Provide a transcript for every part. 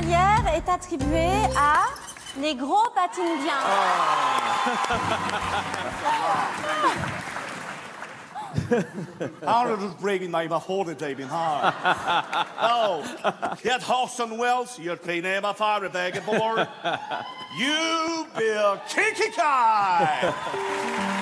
Molière est attribué à Les gros patinent bien. Arnold was breaking my holiday in hard. oh, get Horson Wells, you're clean air my fire bag aboard. You be a kinky guy.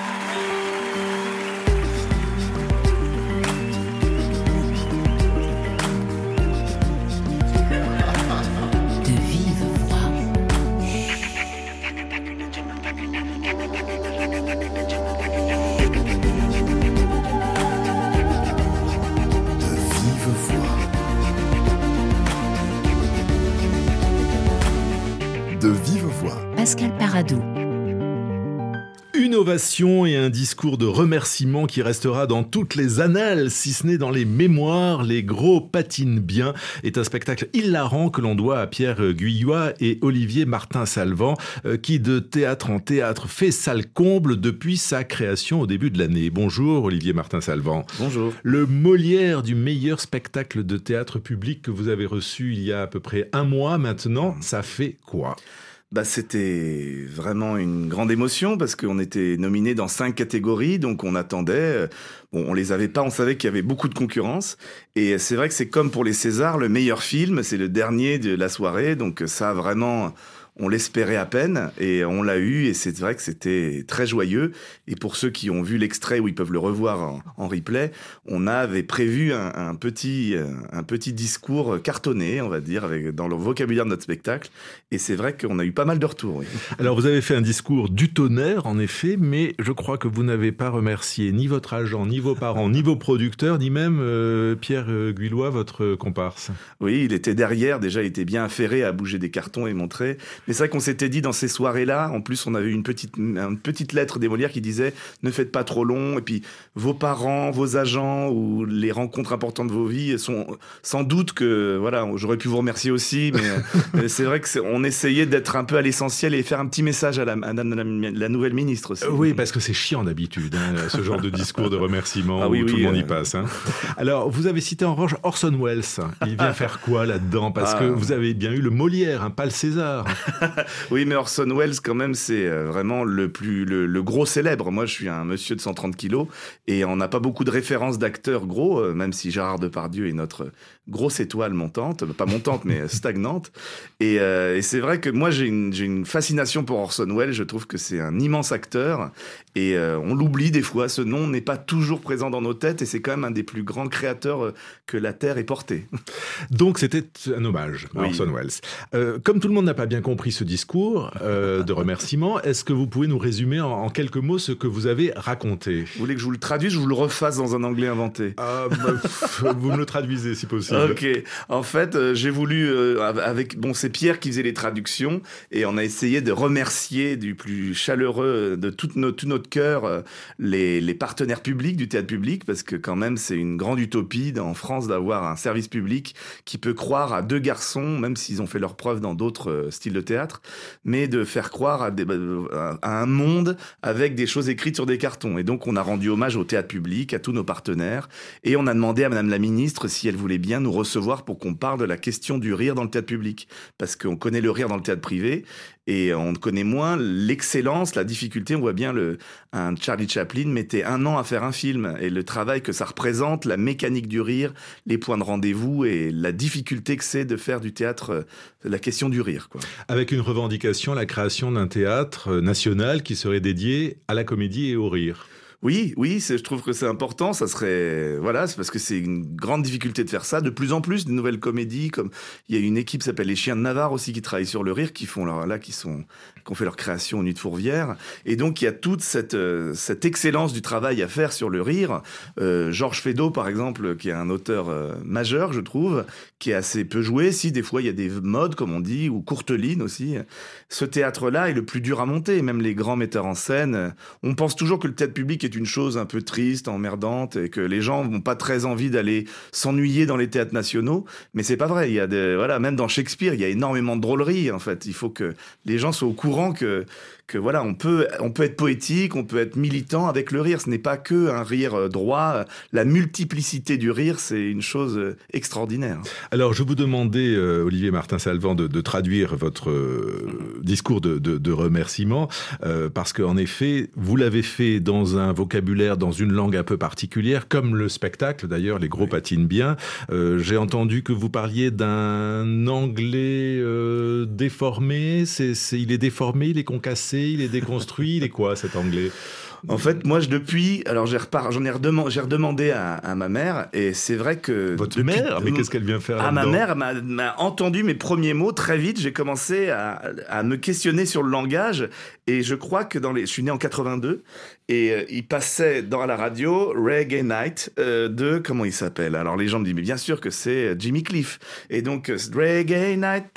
Pascal Paradou. Une ovation et un discours de remerciement qui restera dans toutes les annales, si ce n'est dans les mémoires. Les gros patinent bien est un spectacle hilarant que l'on doit à Pierre Guyot et Olivier Martin Salvant, euh, qui de théâtre en théâtre fait salle comble depuis sa création au début de l'année. Bonjour Olivier Martin Salvant. Bonjour. Le Molière du meilleur spectacle de théâtre public que vous avez reçu il y a à peu près un mois maintenant, ça fait quoi? Bah, c'était vraiment une grande émotion parce qu'on était nominé dans cinq catégories, donc on attendait. euh, Bon, on les avait pas, on savait qu'il y avait beaucoup de concurrence. Et c'est vrai que c'est comme pour les Césars, le meilleur film, c'est le dernier de la soirée, donc ça vraiment, on l'espérait à peine et on l'a eu. Et c'est vrai que c'était très joyeux. Et pour ceux qui ont vu l'extrait où ils peuvent le revoir en, en replay, on avait prévu un, un petit, euh, un petit discours cartonné, on va dire, avec, dans le vocabulaire de notre spectacle. Et c'est vrai qu'on a eu pas mal de retours. oui. Alors vous avez fait un discours du tonnerre en effet, mais je crois que vous n'avez pas remercié ni votre agent, ni vos parents, ni vos producteurs, ni même euh, Pierre euh, Guillois, votre comparse. Oui, il était derrière, déjà, il était bien affairé à bouger des cartons et montrer. Mais c'est vrai qu'on s'était dit dans ces soirées-là, en plus, on avait eu une petite, une petite lettre des Molières qui disait ne faites pas trop long. Et puis, vos parents, vos agents ou les rencontres importantes de vos vies sont sans doute que, voilà, j'aurais pu vous remercier aussi, mais euh, c'est vrai qu'on essayait d'être un peu à l'essentiel et faire un petit message à la, à la- la- la nouvelle ministre aussi. Oui, parce que c'est chiant d'habitude, hein, ce genre de discours de remerciement Ah où oui, tout oui, le monde y euh. passe. hein. Alors, vous avez cité en revanche Orson Welles. Il vient faire quoi là-dedans? Parce que Ah. vous avez bien eu le Molière, hein, pas le César. Oui, mais Orson Welles, quand même, c'est euh, vraiment le plus le, le gros célèbre. Moi, je suis un monsieur de 130 kilos et on n'a pas beaucoup de références d'acteurs gros, euh, même si Gérard Depardieu est notre grosse étoile montante, pas montante mais stagnante. Et, euh, et c'est vrai que moi, j'ai une, fascination pour Orson Welles. Je trouve que c'est un immense acteur et euh, on l'oublie des fois. Ce nom n'est pas toujours présent dans nos têtes et c'est quand même un des plus grands créateurs que la Terre ait porté. Donc c'était un hommage à Oui. Orson Welles. Euh, comme tout le monde n'a pas bien compris ce discours euh, de remerciement, est-ce que vous pouvez nous résumer en, en quelques mots ce que vous avez raconté? Vous voulez que je vous le traduise, je vous le refasse dans un anglais inventé? Bah, pff, Vous me le traduisez si possible. Ok. En fait, euh, j'ai voulu euh, avec bon, c'est Pierre qui faisait les traductions et on a essayé de remercier du plus chaleureux de tout, no- tout notre cœur euh, les, les partenaires publics du théâtre public parce que quand même c'est une grande utopie en France d'avoir un service public qui peut croire à deux garçons, même s'ils ont fait leurs preuves dans d'autres euh, styles de théâtre, mais de faire croire à, des- à à un monde avec des choses écrites sur des cartons. Et donc on a rendu hommage au théâtre public, à tous nos partenaires, et on a demandé à Madame la Ministre si elle voulait bien nous recevoir pour qu'on parle de la question du rire dans le théâtre public. Parce qu'on connaît le rire dans le théâtre privé et on connaît moins l'excellence, la difficulté. On voit bien le, un Charlie Chaplin mettait un an à faire un film et le travail que ça représente, la mécanique du rire, les points de rendez-vous et la difficulté que c'est de faire du théâtre euh, la question du rire. Quoi. Avec une revendication, la création d'un théâtre euh, national qui serait dédié à la comédie et au rire. Oui, oui, je trouve que c'est important. Ça serait, voilà, c'est parce que c'est une grande difficulté de faire ça. De plus en plus, de nouvelles comédies, comme il y a une équipe qui s'appelle les Chiens de Navarre aussi qui travaille sur le rire, qui font leur, là, qui sont, qui ont fait leur création au Nuit de Fourvière. Et donc il y a toute cette, euh, cette excellence du travail à faire sur le rire. Euh, Georges Feydeau, par exemple, qui est un auteur euh, majeur, je trouve, qui est assez peu joué. Si des fois il y a des modes, comme on dit, ou Courteline aussi. Ce théâtre-là est le plus dur à monter. Même les grands metteurs en scène, on pense toujours que le théâtre public est est une chose un peu triste, emmerdante, et que les gens n'ont pas très envie d'aller s'ennuyer dans les théâtres nationaux. Mais c'est pas vrai. Il y a des, voilà, même dans Shakespeare, il y a énormément de drôlerie. En fait, il faut que les gens soient au courant que que voilà, on peut, on peut être poétique, on peut être militant avec le rire. Ce n'est pas que un rire euh, droit. La multiplicité du rire, c'est une chose euh, extraordinaire. Alors, je vous demandais, euh, Olivier Martin-Salvant, de, de, traduire votre euh, discours de, de, de remerciement, euh, parce qu'en effet, vous l'avez fait dans un vocabulaire, dans une langue un peu particulière, comme le spectacle d'ailleurs, les gros oui. patinent bien. J'ai entendu que vous parliez d'un anglais déformé. C'est, il est déformé, il est concassé il est déconstruit, il est quoi cet anglais? En fait, moi, je, depuis, alors j'ai repart, j'en ai redemandé, j'ai redemandé à, à, ma mère, et c'est vrai que votre depuis, mère, mais qu'est-ce qu'elle vient faire Ah, ma mère m'a entendu mes premiers mots très vite. J'ai commencé à, à, me questionner sur le langage, et je crois que dans les, je suis né en 82, et euh, il passait dans la radio Reggae Night euh, de comment il s'appelle? Alors les gens me disent mais bien sûr que c'est Jimmy Cliff, et donc euh, Reggae Night,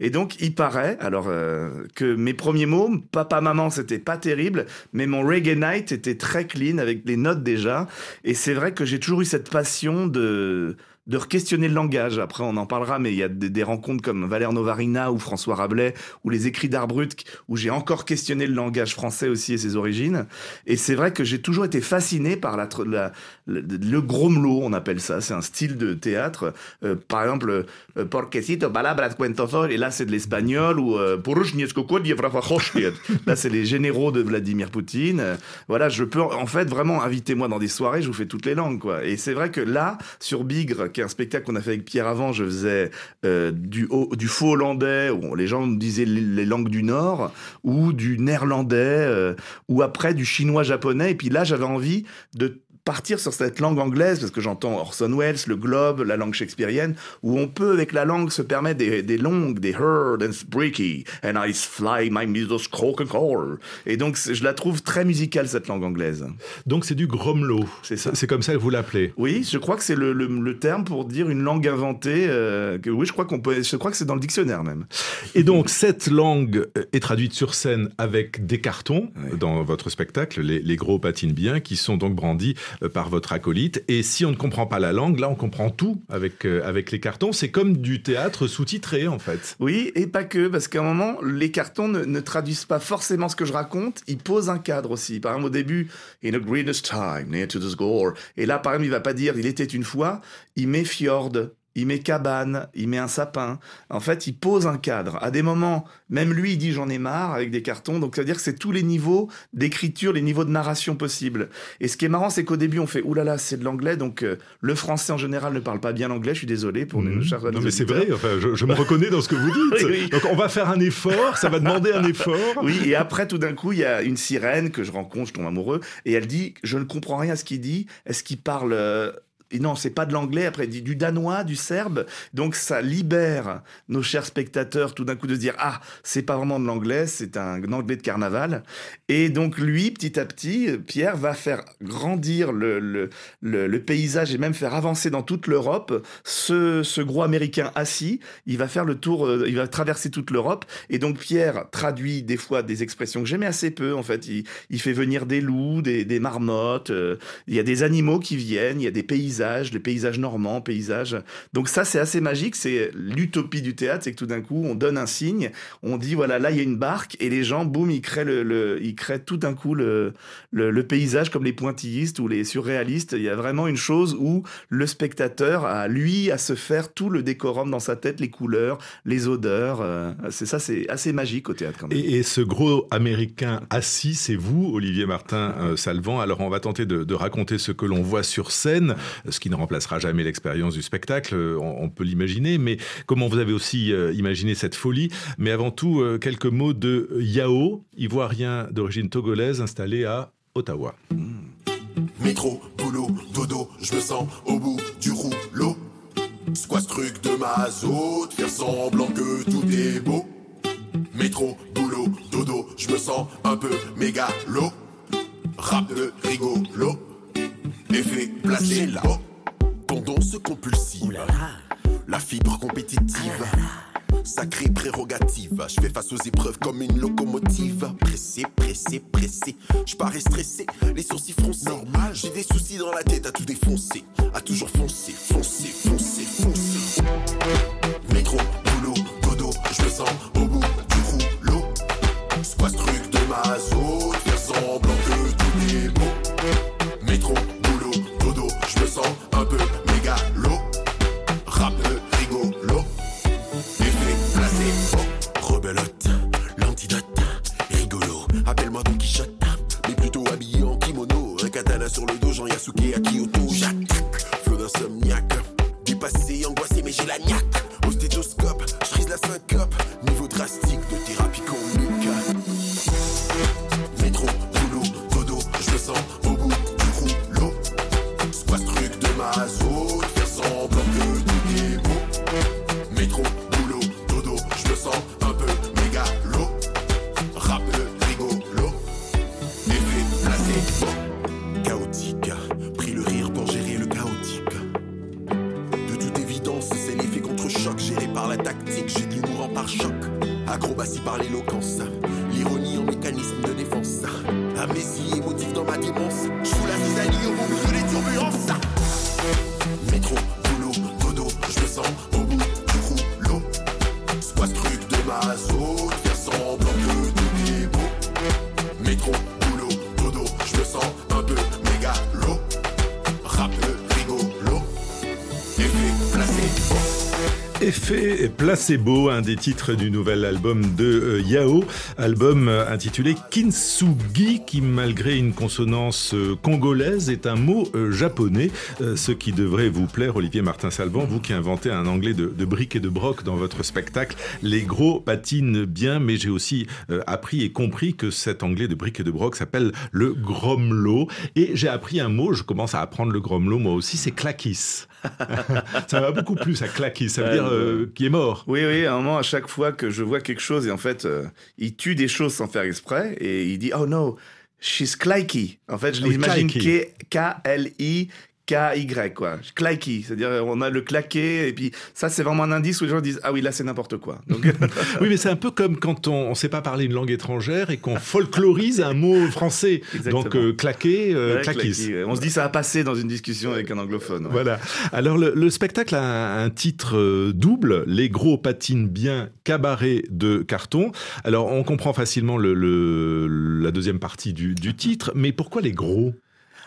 et donc il paraît alors euh, que mes premiers mots, papa maman, c'était pas terrible, mais mon Reggae Night était très clean avec les notes déjà. Et c'est vrai que j'ai toujours eu cette passion de de questionner le langage. Après, on en parlera, mais il y a des, rencontres comme Valère Novarina ou François Rabelais ou les écrits d'art brut où j'ai encore questionné le langage français aussi et ses origines. Et c'est vrai que j'ai toujours été fasciné par la, la le, le gromelot, on appelle ça. C'est un style de théâtre. Euh, par exemple, euh, Porquecito, balabras cuentoso, et là c'est de l'espagnol ou euh, Là, c'est les généraux de Vladimir Poutine. Voilà, je peux en fait vraiment inviter-moi dans des soirées, je vous fais toutes les langues, quoi. Et c'est vrai que là, sur Bigre, qui est un spectacle qu'on a fait avec Pierre avant, je faisais euh, du, du faux hollandais, où les gens disaient les, langues du Nord, ou du néerlandais, euh, ou après du chinois japonais. Et puis là, j'avais envie de partir sur cette langue anglaise, parce que j'entends Orson Welles, le globe, la langue shakespearienne, où on peut, avec la langue, se permettre des, des longues, des heard and breaky, and I fly my muses Coca-Cola. Et donc, je la trouve très musicale, cette langue anglaise. Donc, c'est du gromelot. C'est ça. C'est comme ça que vous l'appelez. Oui, je crois que c'est le, le, le, terme pour dire une langue inventée, euh, que oui, je crois qu'on peut, je crois que c'est dans le dictionnaire même. Et donc, cette langue est traduite sur scène avec des cartons oui. dans votre spectacle, les, les gros patinent bien, qui sont donc brandis euh, par votre acolyte. Et si on ne comprend pas la langue, là, on comprend tout avec, euh, avec les cartons. C'est comme du théâtre sous-titré, en fait. Oui, et pas que, parce qu'à un moment, les cartons ne, ne, traduisent pas forcément ce que je raconte, ils posent un cadre aussi. Par exemple, au début, In a greenest time, near to the score. Et là, par exemple, il va pas dire Il était une fois, il met fjord il met cabane, il met un sapin. En fait, il pose un cadre. À des moments, même lui, il dit j'en ai marre avec des cartons. Donc, ça veut dire que c'est tous les niveaux d'écriture, les niveaux de narration possibles. Et ce qui est marrant, c'est qu'au début, on fait oulala, c'est de l'anglais. Donc, euh, le français en général ne parle pas bien l'anglais. Je suis désolé pour mmh. les chers Non, mais c'est vrai. Enfin, je, je, me reconnais dans ce que vous dites. oui, oui. Donc, on va faire un effort. Ça va demander un effort. Oui. Et après, tout d'un coup, il y a une sirène que je rencontre, je tombe amoureux, et elle dit je ne comprends rien à ce qu'il dit. Est-ce qu'il parle euh, et non, c'est pas de l'anglais, après du danois, du serbe. Donc ça libère nos chers spectateurs tout d'un coup de se dire ah, c'est pas vraiment de l'anglais, c'est un anglais de carnaval. Et donc lui, petit à petit, Pierre va faire grandir le, le, le, le paysage et même faire avancer dans toute l'Europe ce, ce gros américain assis. Il va faire le tour, euh, il va traverser toute l'Europe. Et donc Pierre traduit des fois des expressions que j'aimais assez peu. En fait, il, il fait venir des loups, des, des marmottes. Euh, il y a des animaux qui viennent, il y a des paysages les paysages normands, paysages. Donc ça, c'est assez magique. C'est l'utopie du théâtre, c'est que tout d'un coup, on donne un signe, on dit voilà, là il y a une barque, et les gens, boum, ils créent le, ils créent tout d'un coup le, paysage comme les pointillistes ou les surréalistes. Il y a vraiment une chose où le spectateur a lui à se faire tout le décorum dans sa tête, les couleurs, les odeurs. Euh, c'est ça, c'est assez magique au théâtre. Quand même. Et, ce gros américain assis, c'est vous, Olivier Martin euh, Salvant. Alors on va tenter de raconter ce que l'on voit sur scène ce qui ne remplacera jamais l'expérience du spectacle, on, on peut l'imaginer, mais comment vous avez aussi euh, imaginé cette folie Mais avant tout, euh, quelques mots de Yao, ivoirien d'origine togolaise installé à Ottawa. Mmh. Métro, boulot, dodo, je me sens au bout du rouleau. Ce truc de mazout Faire semblant que tout est beau. Métro, boulot, dodo, je me sens un peu mégalo. Rap de rigolo effet placé là-haut. Tendance compulsive, la fibre compétitive. Sacrée prérogative, je fais face aux épreuves comme une locomotive. Pressé, pressé, pressé. Je parais stressé, les sourcils froncés. Normal, j'ai des soucis dans la tête à tout défoncer. À toujours foncer, foncer, foncer, foncer. Métro, boulot, dodo, je me sens au bout du rouleau. C'est quoi ce truc de maso Faire placebo, un des titres du nouvel album de euh, Yao, album euh, intitulé Kintsugi, qui malgré une consonance euh, congolaise est un mot japonais, ce qui devrait vous plaire, Olivier Martin-Salvan, vous qui inventez un anglais de, de briques et de broc dans votre spectacle. Les gros patinent bien, mais j'ai aussi appris et compris que cet anglais de briques et de broc s'appelle le gromlo. Et j'ai appris un mot, je commence à apprendre le gromlo moi aussi, c'est claquis. ça va beaucoup plus à claquis, ça veut dire euh, qui est mort. Oui, oui, à un moment, à chaque fois que je vois quelque chose, et en fait, euh, il tue des choses sans faire exprès, et il dit, oh no, she's cliky. En fait, je Oui, l'imagine. K-L-I. K-Y, quoi. Claqué, c'est-à-dire on a le claqué, et puis ça, c'est vraiment un indice où les gens disent Ah oui, là, c'est n'importe quoi. Donc, Oui, mais c'est un peu comme quand on ne sait pas parler une langue étrangère et qu'on folklorise un mot français. Exactement. Donc, euh, claquer, euh, ouais, claquis. claqué, ouais. On se dit ça a passé dans une discussion avec un anglophone. ouais. Voilà. Alors le, le spectacle a un, titre euh, double, Les gros patinent bien, cabaret de carton. Alors on comprend facilement le, le- la deuxième partie du, du titre, mais pourquoi les gros?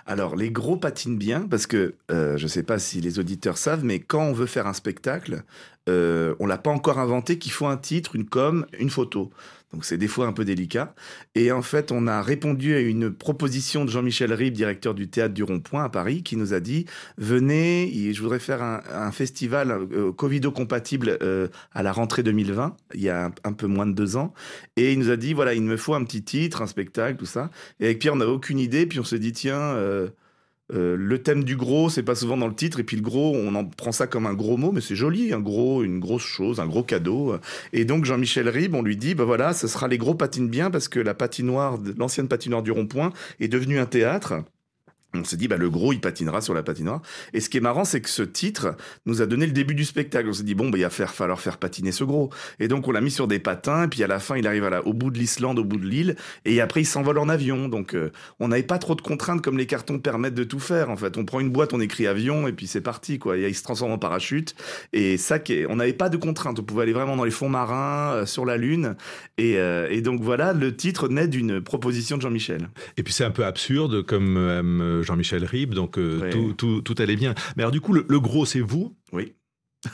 Alors, les gros patinent bien parce que euh, je ne sais pas si les auditeurs savent, mais quand on veut faire un spectacle, euh, on l'a pas encore inventé qu'il faut un titre, une com, une photo. Donc c'est des fois un peu délicat. Et en fait, on a répondu à une proposition de Jean-Michel Ribes, directeur du théâtre du Rond-Point à Paris, qui nous a dit venez, je voudrais faire un, festival euh, Covido-compatible euh, à la rentrée 2020, il y a un, peu moins de deux ans. Et il nous a dit voilà, il me faut un petit titre, un spectacle, tout ça. Et avec Pierre, on n'avait aucune idée. Puis on s'est dit tiens. euh, euh, le thème du gros, c'est pas souvent dans le titre, et puis le gros, on en prend ça comme un gros mot, mais c'est joli, un gros, une grosse chose, un gros cadeau. Et donc Jean-Michel Ribes, on lui dit, bah voilà, ce sera les gros patinent bien parce que la patinoire, l'ancienne patinoire du rond-point est devenue un théâtre. On s'est dit, bah, le gros, il patinera sur la patinoire. Et ce qui est marrant, c'est que ce titre nous a donné le début du spectacle. On s'est dit, bon, bah, il va faire, falloir faire patiner ce gros. Et donc, on l'a mis sur des patins, et puis à la fin, il arrive au bout de l'Islande, au bout de l'île, et après, il s'envole en avion. Donc, euh, on n'avait pas trop de contraintes comme les cartons permettent de tout faire, en fait. On prend une boîte, on écrit avion, et puis c'est parti, quoi. Il se transforme en parachute. Et ça, on n'avait pas de contraintes. On pouvait aller vraiment dans les fonds marins, euh, sur la Lune. Et, euh, et donc, voilà, le titre naît d'une proposition de Jean-Michel. Et puis c'est un peu absurde comme Jean-Michel Ribes, donc euh, Ouais. tout, tout, tout allait bien. Mais alors du coup, le, le gros c'est vous Oui.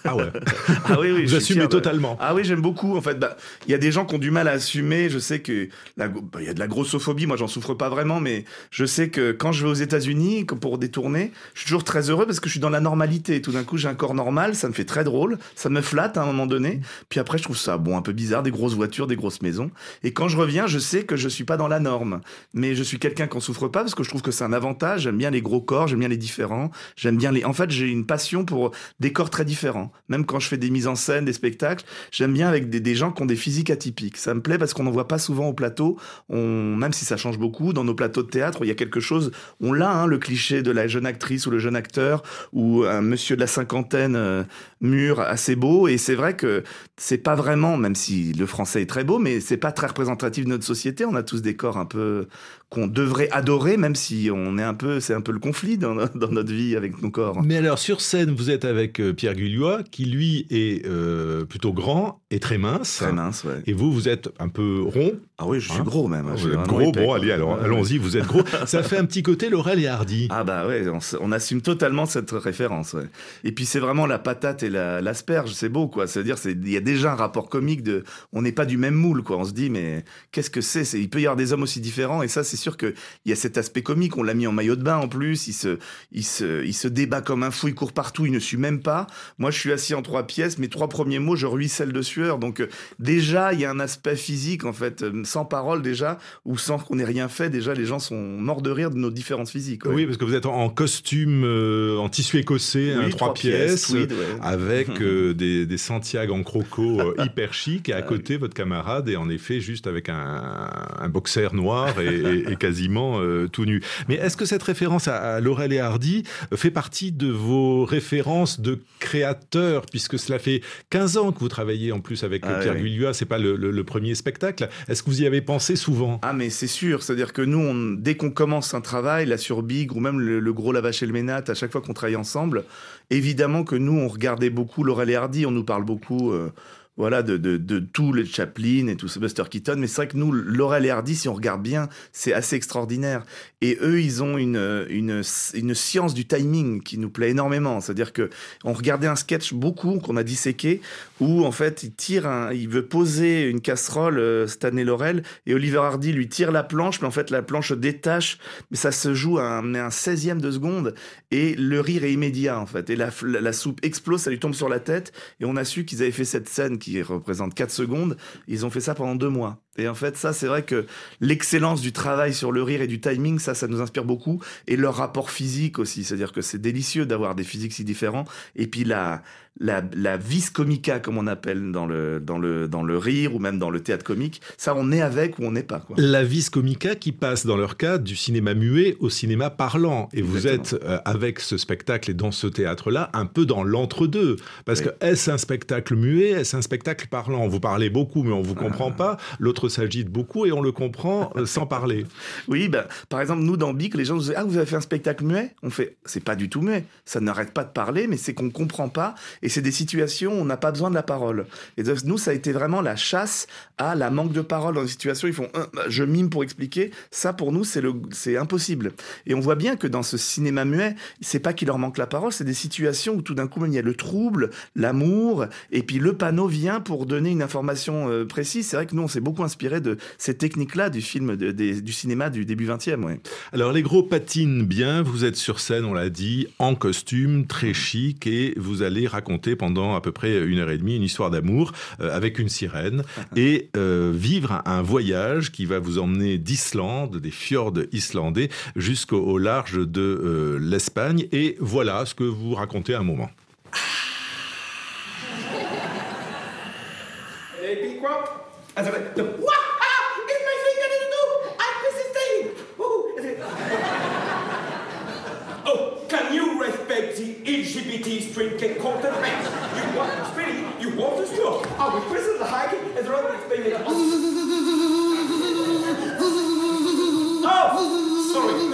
Ah ouais, Ah oui, oui. de- totalement. Ah oui, j'aime beaucoup. En fait, bah, il y a des gens qui ont du mal à assumer. Je sais que bah, il y a de la grossophobie. Moi, j'en souffre pas vraiment, mais je sais que quand je vais aux États-Unis pour des tournées, je suis toujours très heureux parce que je suis dans la normalité. Tout d'un coup, j'ai un corps normal, ça me fait très drôle, ça me flatte à un moment donné. Puis après, je trouve ça bon, un peu bizarre, des grosses voitures, des grosses maisons. Et quand je reviens, je sais que je suis pas dans la norme, mais je suis quelqu'un qui en souffre pas parce que je trouve que c'est un avantage. J'aime bien les gros corps, j'aime bien les différents, j'aime bien les. En fait, j'ai une passion pour des corps très différents. Différent. Même quand je fais des mises en scène, des spectacles, j'aime bien avec des, gens qui ont des physiques atypiques. Ça me plaît parce qu'on n'en voit pas souvent au plateau. Même si ça change beaucoup, dans nos plateaux de théâtre, il y a quelque chose. On l'a, hein, le cliché de la jeune actrice ou le jeune acteur ou un monsieur de la cinquantaine euh, mûr, assez beau. Et c'est vrai que c'est pas vraiment, même si le français est très beau, mais c'est pas très représentatif de notre société. On a tous des corps un peu qu'on devrait adorer, même si on est un peu, c'est un peu le conflit dans, dans notre vie avec nos corps. Mais alors sur scène, vous êtes avec euh, Pierre Gullois, qui lui est euh, plutôt grand et très mince. Très mince, ouais. Et vous, vous êtes un peu rond. Ah oui, je suis Hein gros même. Ah, vous êtes vraiment gros, bon, allez, alors Ouais, allons-y, vous êtes gros. Ça fait un petit côté Laurel et Hardy. Ah bah ouais, on, assume totalement cette référence. Ouais. Et puis c'est vraiment la patate et la- l'asperge, c'est beau quoi. C'est-à-dire c'est il y a déjà un rapport comique de, on n'est pas du même moule quoi. On se dit mais qu'est-ce que C'est il peut y avoir des hommes aussi différents et ça c'est sûr que il y a cet aspect comique. On l'a mis en maillot de bain en plus. Il se, il se, il se débat comme un fou. Il court partout. Il ne suit même pas. Moi je suis assis en trois pièces. Mes trois premiers mots je ruisselle de sueur. Donc euh, déjà il y a un aspect physique en fait euh, sans parole déjà ou sans qu'on ait rien fait. Déjà les gens sont morts de rire de nos différences physiques. ouais. Oui, parce que vous êtes en costume, euh, en tissu écossais, Oui, un trois pièces, tweed, ouais. avec euh, des, des Santiago en croco euh, hyper chic, et à côté, votre camarade est en effet juste avec un, un boxer noir et, quasiment euh, tout nu. Mais est-ce que cette référence à, à Laurel et Hardy fait partie de vos références de créateurs, puisque cela fait 15 ans que vous travaillez en plus avec Ah, Pierre oui. Gulliot, c'est pas le, le- le premier spectacle. Est-ce que vous y avez pensé souvent? Ah mais c'est sûr, c'est-à-dire que nous, on- dès qu'on commence un travail, là sur Big ou même le, le gros Lavache et le Ménat, à chaque fois qu'on travaille ensemble, évidemment que nous, on regardait beaucoup Laurel et Hardy, on nous parle beaucoup... euh, voilà, de, de, de tous les Chaplin et tout ce Buster Keaton. Mais c'est vrai que nous, Laurel et Hardy, si on regarde bien, c'est assez extraordinaire. Et eux, ils ont une, une, une science du timing qui nous plaît énormément. C'est-à-dire que on regardait un sketch beaucoup qu'on a disséqué où en fait il tire il veut poser une casserole euh, Stanley Laurel et Oliver Hardy lui tire la planche mais en fait la planche détache mais ça se joue à un, un 16e de seconde et le rire est immédiat en fait et la, la, la soupe explose ça lui tombe sur la tête et on a su qu'ils avaient fait cette scène qui représente 4 secondes ils ont fait ça pendant deux mois. Et en fait ça c'est vrai que l'excellence du travail sur le rire et du timing ça ça nous inspire beaucoup. Et leur rapport physique aussi c'est à dire que c'est délicieux d'avoir des physiques si différents. Et puis la la, la vis comica, comme on appelle dans le, dans, le, dans le rire ou même dans le théâtre comique, ça on est avec ou on n'est pas. Quoi. La vis comica qui passe dans leur cas du cinéma muet au cinéma parlant. Et vous êtes euh, avec ce spectacle et dans ce théâtre-là un peu dans l'entre-deux. Parce Oui. que est-ce un spectacle muet, est-ce un spectacle parlant? Vous parlez beaucoup mais on vous comprend pas. L'autre s'agite beaucoup et on le comprend euh, sans parler. Oui, bah, par exemple, nous dans Bic, les gens nous disent Ah, vous avez fait un spectacle muet? On fait C'est pas du tout muet. Ça n'arrête pas de parler, mais c'est qu'on comprend pas. Et c'est des situations où on n'a pas besoin de la parole. Et donc, nous, ça a été vraiment la chasse à la manque de parole dans des situations. Ils font Euh, Je mime pour expliquer. Ça, pour nous, c'est le- c'est impossible. Et on voit bien que dans ce cinéma muet, c'est pas qu'il leur manque la parole, c'est des situations où tout d'un coup, il y a le trouble, l'amour, et puis le panneau vient pour donner une information euh, précise. C'est vrai que nous, on s'est beaucoup inspiré de ces techniques-là du film, du cinéma du début 20e. Ouais. Alors les gros patinent bien, vous êtes sur scène, on l'a dit, en costume, très chic, et vous allez raconter pendant à peu près une heure et demie une histoire d'amour euh, avec une sirène, et euh, vivre un, voyage qui va vous emmener d'Islande, des fjords islandais, jusqu'au au large de euh, l'Espagne, et voilà ce que vous racontez à un moment. Ah It's my finger I LGBT cake content range? You want the string, you want the straw. I will prison the hiking as well as it. Oh, sorry.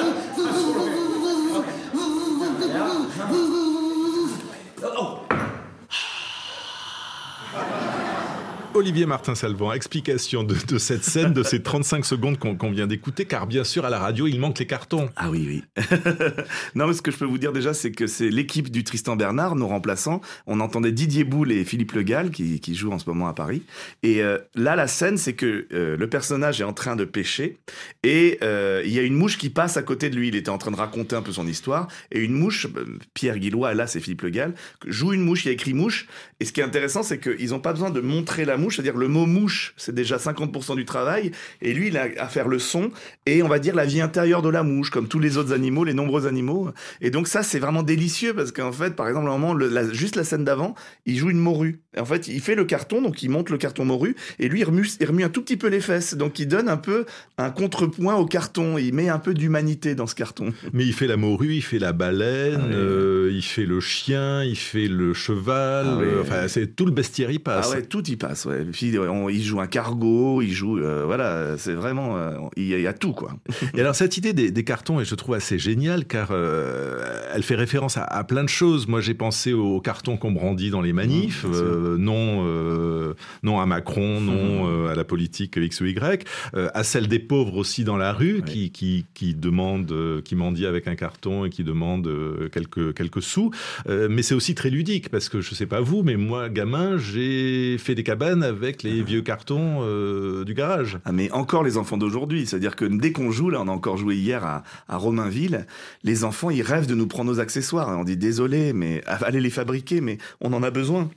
Olivier Martin-Salvant, explication de, cette scène, de ces 35 secondes qu'on vient d'écouter, car bien sûr à la radio il manque les cartons. Ah oui, oui. non, mais ce que je peux vous dire déjà, c'est que c'est l'équipe du Tristan Bernard, nos remplaçants. On entendait Didier Boule et Philippe Le Gall, qui, jouent en ce moment à Paris. Et euh, là, la scène, c'est que euh, le personnage est en train de pêcher et euh, il y a une mouche qui passe à côté de lui. Il était en train de raconter un peu son histoire. Et une mouche, Pierre Guillois, là, c'est Philippe Le Gall, joue une mouche, il a écrit mouche. Et ce qui est intéressant, c'est qu'ils n'ont pas besoin de montrer la mouche mouche, c'est-à-dire le mot mouche, c'est déjà 50% du travail, et lui, il a à faire le son, et on va dire la vie intérieure de la mouche, comme tous les autres animaux, les nombreux animaux. Et donc ça, c'est vraiment délicieux, parce qu'en fait, par exemple, à un moment, le- la- juste la scène d'avant, il joue une morue. Et en fait, il fait le carton, donc il monte le carton morue, et lui, il remue, il remue un tout petit peu les fesses, donc il donne un peu un contrepoint au carton, il met un peu d'humanité dans ce carton. Mais il fait la morue, il fait la baleine, Ah euh, il fait le chien, il fait le cheval. Ah euh, enfin, c'est tout le bestiaire y passe. Ah ouais, tout y passe. Ouais. Puis on- il joue un cargo, il joue, euh, voilà, c'est vraiment, euh, il y, a- il y a tout quoi. Et alors cette idée des, des cartons, et je trouve assez géniale, car euh, elle fait référence à, à plein de choses. Moi, j'ai pensé aux cartons qu'on brandit dans les manifs, Mmh, non, non à Macron, non Mmh. euh, à la politique X ou Y, à celle des pauvres aussi dans la rue, Oui. qui, qui, qui demandent, qui mendient avec un carton et qui demandent quelques, quelques sous. Mais c'est aussi très ludique, parce que je sais pas vous, mais moi, gamin, j'ai fait des cabanes avec les vieux cartons euh, du garage. Ah, mais encore les enfants d'aujourd'hui, c'est-à-dire que dès qu'on joue, là, on a encore joué hier à, à Romainville, les enfants, ils rêvent de nous prendre nos accessoires. On dit désolé, mais allez les fabriquer, mais on en a besoin.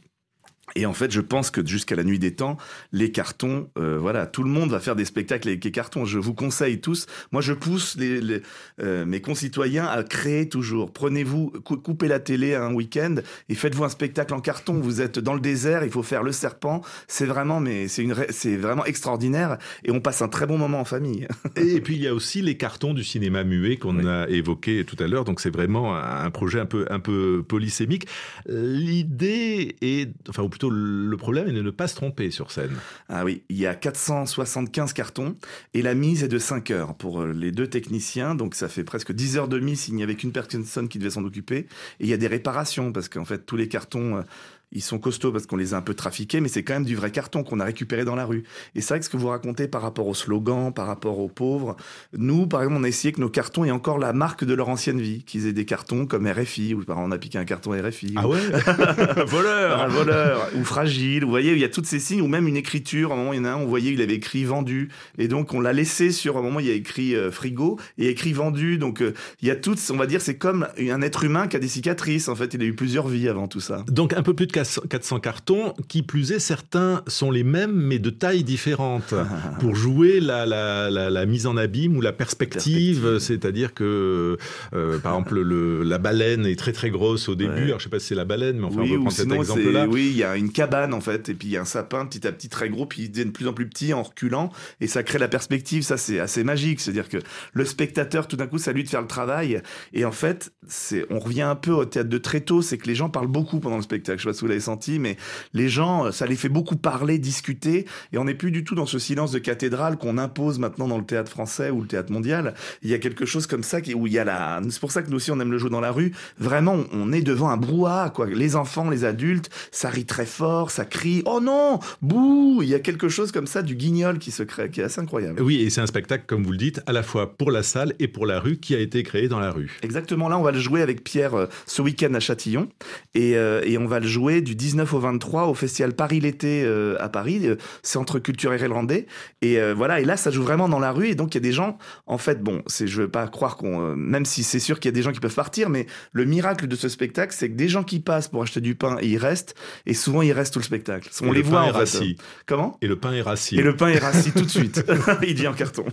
Et en fait, je pense que jusqu'à la nuit des temps, les cartons, euh, voilà, tout le monde va faire des spectacles avec les cartons. Je vous conseille tous. Moi, je pousse les, les, euh, mes concitoyens à créer toujours. Prenez-vous, cou- coupez la télé un week-end et faites-vous un spectacle en carton. Vous êtes dans le désert, il faut faire le serpent. C'est vraiment, mais c'est une, c'est vraiment extraordinaire et on passe un très bon moment en famille. Et puis il y a aussi les cartons du cinéma muet qu'on Oui. a évoqué tout à l'heure. Donc c'est vraiment un un projet un peu un peu polysémique. L'idée est, enfin ou le problème est de ne pas se tromper sur scène. Ah oui, il y a 475 cartons et la mise est de 5 heures pour euh, les deux techniciens. Donc ça fait presque 10 heures de mise s'il n'y avait qu'une personne qui devait s'en occuper. Et il y a des réparations parce qu'en fait tous les cartons... ils sont costauds parce qu'on les a un peu trafiqués, mais c'est quand même du vrai carton qu'on a récupéré dans la rue. Et c'est vrai que ce que vous racontez par rapport au slogan, par rapport aux pauvres, nous, par exemple, on a essayé que nos cartons aient encore la marque de leur ancienne vie, qu'ils aient des cartons comme RFI, ou par exemple, on a piqué un carton RFI. ou- Ah ouais, voleur. un voleur ou fragile. Vous voyez, il y a tous ces signes, ou même une écriture. À un moment, il y en a un, on voyait, il avait écrit vendu. Et donc, on l'a laissé sur, à un moment, il y a écrit euh, frigo et écrit vendu. Donc, euh, il y a toutes, on va dire, c'est comme un être humain qui a des cicatrices. En fait, il a eu plusieurs vies avant tout ça. Donc un peu plus de 400 cartons, qui plus est, certains sont les mêmes mais de tailles différentes pour jouer la, la, la, la mise en abîme ou la perspective, Perspective. c'est-à-dire que euh, par exemple le, la baleine est très très grosse au début, Ouais. alors je sais pas si c'est la baleine mais enfin oui, on peut cet exemple-là. oui, il y a une cabane en fait, et puis il y a un sapin petit à petit très gros, puis il devient de plus en plus petit en reculant, et ça crée la perspective. Ça, c'est assez magique. C'est-à-dire que le spectateur, tout d'un coup, ça lui de faire le travail, et en fait, c'est, on revient un peu au théâtre de Tréteau, c'est que les gens parlent beaucoup pendant le spectacle. Je sais pas si vous l'avez senti, mais les gens, ça les fait beaucoup parler, discuter, et on n'est plus du tout dans ce silence de cathédrale qu'on impose maintenant dans le théâtre français ou le théâtre mondial. Il y a quelque chose comme ça qui, où il y a la, c'est pour ça que nous aussi on aime le jeu dans la rue. Vraiment, on est devant un brouhaha, quoi. Les enfants, les adultes, ça rit très fort, ça crie. Oh non, bouh! Il y a quelque chose comme ça du guignol qui se crée, qui est assez incroyable. Oui, et c'est un spectacle, comme vous le dites, à la fois pour la salle et pour la rue, qui a été créé dans la rue. Exactement, là on va le jouer avec Pierre euh, ce week-end à Châtillon et, euh, et on va le jouer du 19 au 23 au festival Paris l'été euh, à Paris, euh, centre culturel irlandais et euh, voilà et là ça joue vraiment dans la rue. Et donc il y a des gens en fait bon c'est je veux pas croire qu'on euh, même si c'est sûr qu'il y a des gens qui peuvent partir mais le miracle de ce spectacle c'est que des gens qui passent pour acheter du pain et ils restent. Et souvent ils restent tout le spectacle. On Et les le voit pain en est fait. rassis. comment? Et le pain est rassis. et le pain est rassis tout de suite. Il devient en carton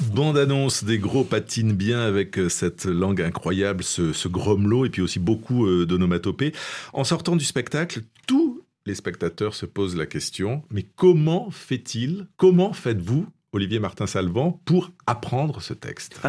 The Bande-annonce des gros patines bien avec euh, cette langue incroyable, ce, ce et puis aussi beaucoup euh, d'onomatopées. En sortant du spectacle, tous les spectateurs se posent la question, mais comment fait-il, comment faites-vous Olivier Martin Salvant, pour apprendre ce texte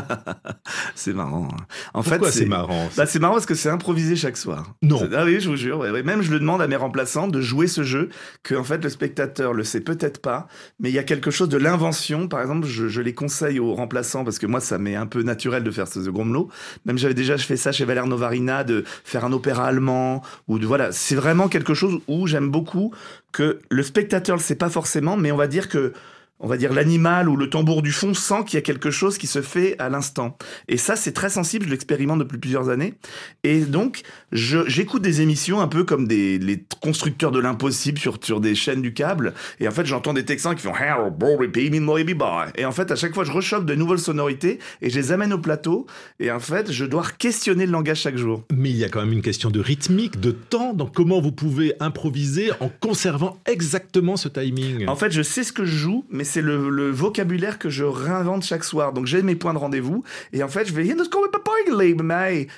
C'est marrant. hein. En Pourquoi fait, c'est marrant Bah, c'est marrant parce que c'est improvisé chaque soir. Non. Ah oui, je vous jure. ouais, ouais. Même je le demande à mes remplaçants de jouer ce jeu que en fait le spectateur le sait peut-être pas, mais il y a quelque chose de l'invention. Par exemple, je, je les conseille aux remplaçants parce que moi ça m'est un peu naturel de faire ce Grommelot. Même j'avais déjà fait ça chez Valère Novarina de faire un opéra allemand ou de voilà. C'est vraiment quelque chose où j'aime beaucoup que le spectateur le sait pas forcément, mais on va dire que on va dire l'animal ou le tambour du fond sent qu'il y a quelque chose qui se fait à l'instant. Et ça, c'est très sensible, je l'expérimente depuis plusieurs années. Et donc, j'écoute des émissions un peu comme des, les constructeurs de l'impossible sur, sur des chaînes du câble. Et en fait, j'entends des Texans qui font. Et en fait, à chaque fois, je rechoppe de nouvelles sonorités et je les amène au plateau. Et en fait, je dois questionner le langage chaque jour. Mais il y a quand même une question de rythmique, de temps, donc comment vous pouvez improviser en conservant exactement ce timing En fait, je sais ce que je joue, mais c'est le, vocabulaire que je réinvente chaque soir. Donc j'ai mes points de rendez-vous, et en fait, je vais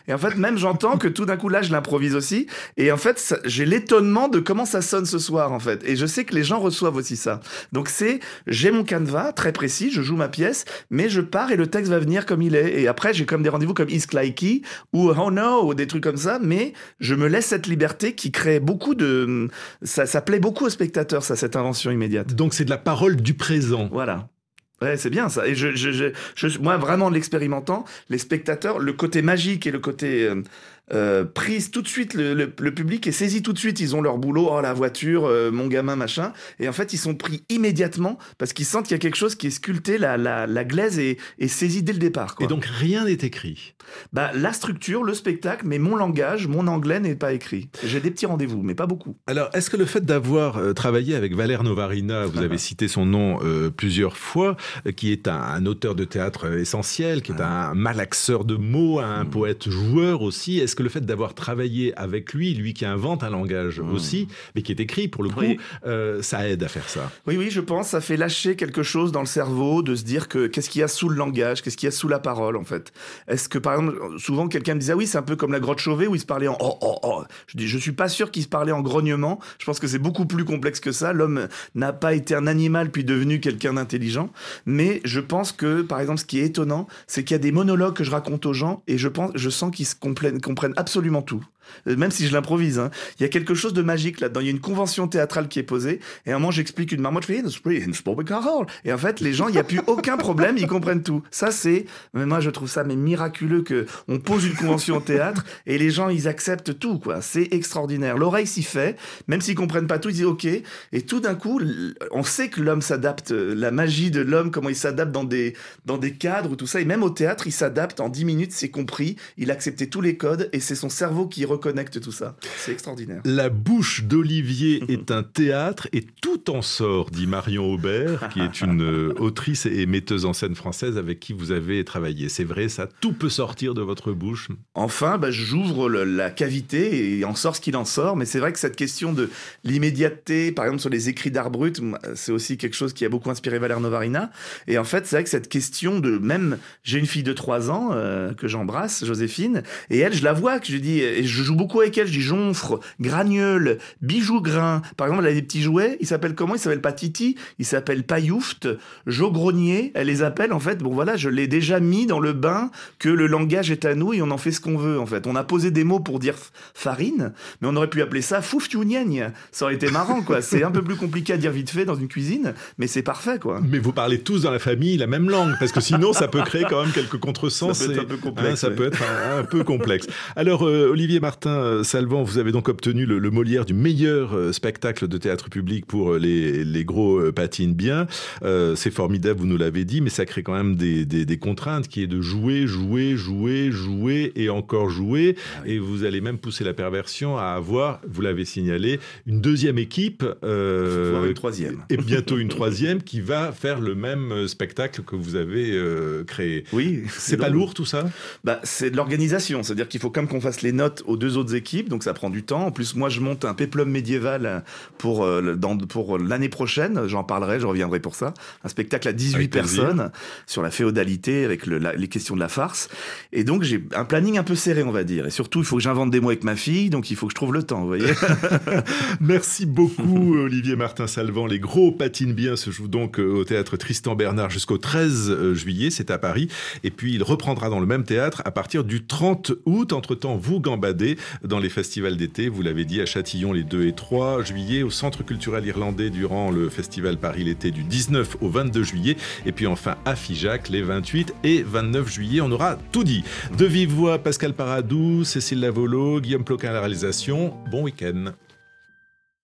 et en fait, même j'entends que tout d'un coup là, je l'improvise aussi, et en fait, j'ai l'étonnement de comment ça sonne ce soir, en fait. Et je sais que les gens reçoivent aussi ça. Donc c'est, j'ai mon canevas très précis, je joue ma pièce, mais je pars et le texte va venir comme il est. Et après, j'ai comme des rendez-vous comme Is Likey ou Oh No des trucs comme ça, mais je me laisse cette liberté qui crée beaucoup de, ça, ça plaît beaucoup aux spectateurs, ça, cette invention immédiate. Donc c'est de la parole du présent. Voilà. Ouais, c'est bien ça. Et je, je, je, moi, vraiment, en l'expérimentant, les spectateurs, le côté magique et le côté euh, euh, prise tout de suite, le, le, le public est saisi tout de suite. Ils ont leur boulot, oh la voiture, euh, mon gamin, machin. Et en fait, ils sont pris immédiatement parce qu'ils sentent qu'il y a quelque chose qui est sculpté, la, la, la glaise est, est saisie dès le départ. Quoi. Et donc rien n'est écrit. bah, la structure, le spectacle, mais mon langage, mon anglais n'est pas écrit. J'ai des petits rendez-vous, mais pas beaucoup. Alors, est-ce que le fait d'avoir euh, travaillé avec Valère Novarina, vous avez cité son nom plusieurs fois, qui est un, un auteur de théâtre essentiel, qui est un malaxeur de mots, un poète joueur aussi, est-ce que le fait d'avoir travaillé avec lui, lui qui invente un langage aussi, mais qui est écrit pour le coup, Oui. euh, ça aide à faire ça Oui, oui, je pense, ça fait lâcher quelque chose dans le cerveau de se dire que qu'est-ce qu'il y a sous le langage, qu'est-ce qu'il y a sous la parole, en fait. Est-ce que, par exemple, souvent quelqu'un me disait, ah oui, c'est un peu comme la grotte Chauvet où il se parlait en oh, oh, oh. Je dis, je suis pas sûr qu'il se parlait en grognement. Je pense que c'est beaucoup plus complexe que ça. L'homme n'a pas été un animal puis devenu quelqu'un d'intelligent. Mais je pense que, par exemple, ce qui est étonnant, c'est qu'il y a des monologues que je raconte aux gens et je pense, je sens qu'ils se comprennent, comprennent absolument tout. Euh, Même si je l'improvise, hein. il y a quelque chose de magique là-dedans. Il y a une convention théâtrale qui est posée. Et à un moment, j'explique une marmotte. Je fais. Et en fait, les gens, il n'y a plus aucun problème. Ils comprennent tout. Ça, c'est, mais moi, je trouve ça mais miraculeux que on pose une convention au théâtre et les gens, ils acceptent tout, quoi. C'est extraordinaire. L'oreille s'y fait. Même s'ils comprennent pas tout, ils disent OK. Et tout d'un coup, on sait que l'homme s'adapte. euh, La magie de l'homme, comment il s'adapte dans des, dans des cadres ou tout ça. Et même au théâtre, il s'adapte en 10 minutes. C'est compris. Il a accepté tous les codes et c'est son cerveau qui reconnecte tout ça. C'est extraordinaire. La bouche d'Olivier est un théâtre et tout en sort, dit Marion Aubert, qui est une euh, autrice et metteuse en scène française avec qui vous avez travaillé. C'est vrai, ça, tout peut sortir de votre bouche. Enfin, bah, j'ouvre la cavité et en sort ce qu'il en sort. Mais c'est vrai que cette question de l'immédiateté, par exemple sur les écrits d'art brut, c'est aussi quelque chose qui a beaucoup inspiré Valère Novarina. Et en fait, c'est vrai que cette question de même, j'ai une fille de 3 ans euh, que j'embrasse, Joséphine, et elle, je la vois, que je dis, et je joue beaucoup avec elle, je dis jonfre, gragnole, bijou grain. Par exemple, elle a des petits jouets, ils s'appellent comment? Ils s'appellent pas Titi, ils s'appellent Payoufte, Jogronier, elle les appelle en fait. Bon voilà, je l'ai déjà mis dans le bain que le langage est à nous et on en fait ce qu'on veut en fait. On a posé des mots pour dire farine, mais on aurait pu appeler ça fouftiougnaigne. Ça aurait été marrant quoi. C'est un peu plus compliqué à dire vite fait dans une cuisine, mais c'est parfait quoi. Mais vous parlez tous dans la famille la même langue, parce que sinon ça peut créer quand même quelques contresens. Ça peut être et- un peu complexe, hein, ça ouais. peut être un, un peu complexe. Alors, euh, Olivier Martin euh, Salvant, vous avez donc obtenu le, le Molière du meilleur euh, spectacle de théâtre public pour euh, les, les gros patinent bien. Euh, C'est formidable, vous nous l'avez dit, mais ça crée quand même des, des- des contraintes qui est de jouer, jouer, jouer, jouer et encore jouer. Ah Et vous allez même pousser la perversion à avoir, vous l'avez signalé, une deuxième équipe. euh, une troisième. et bientôt une troisième qui va faire le même spectacle que vous avez euh, créé. Oui, C'est pas lourd tout ça? Bah, c'est de l'organisation, c'est-à-dire qu'il faut quand même qu'on fasse les notes aux deux autres équipes, donc ça prend du temps. En plus, moi, je monte un péplum médiéval pour, euh, dans, pour l'année prochaine. J'en parlerai, je reviendrai pour ça. Un spectacle à 18 Avec plaisir. personnes sur la féodalité avec le- la- les questions de la farce. Et donc j'ai un planning un peu serré, on va dire. Et surtout, il faut que j'invente des mots avec ma fille, donc il faut que je trouve le temps, vous voyez. Merci beaucoup Olivier Martin Salvant. Les gros patines bien se jouent donc euh, au théâtre Tristan Bernard jusqu'au 13 euh, juillet, c'est à Paris. Et puis il reprendra dans le même théâtre à partir du 30 août. Entre-temps, vous gambadez dans les festivals d'été, vous l'avez dit, à Châtillon les 2 et 3 juillet, au Centre culturel irlandais durant le festival Paris l'été du 19 au 22 juillet. Et puis enfin à Figeac les 28 et 29 juillet. On aura tout dit. De vive voix, Pascal Paradou, Cécile Lavolo, Guillaume Ploquin à la réalisation. Bon week-end.